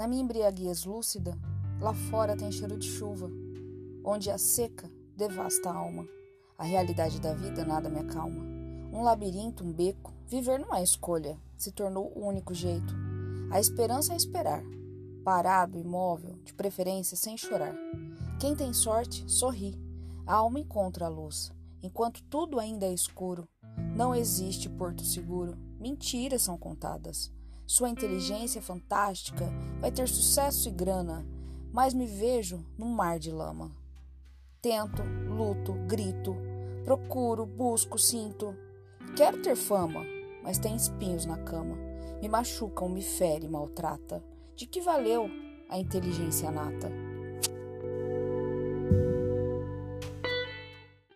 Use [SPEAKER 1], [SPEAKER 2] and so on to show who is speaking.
[SPEAKER 1] Na minha embriaguez lúcida, lá fora tem cheiro de chuva, onde a seca devasta a alma. A realidade da vida nada me acalma. Um labirinto, um beco, viver não é escolha, se tornou o único jeito. A esperança é esperar, parado, imóvel, de preferência sem chorar. Quem tem sorte, sorri. A alma encontra a luz, enquanto tudo ainda é escuro. Não existe porto seguro. Mentiras são contadas. Sua inteligência fantástica vai ter sucesso e grana, mas me vejo num mar de lama. Tento, luto, grito, procuro, busco, sinto. Quero ter fama, mas tem espinhos na cama. Me machucam, me fere, maltrata. De que valeu a inteligência nata?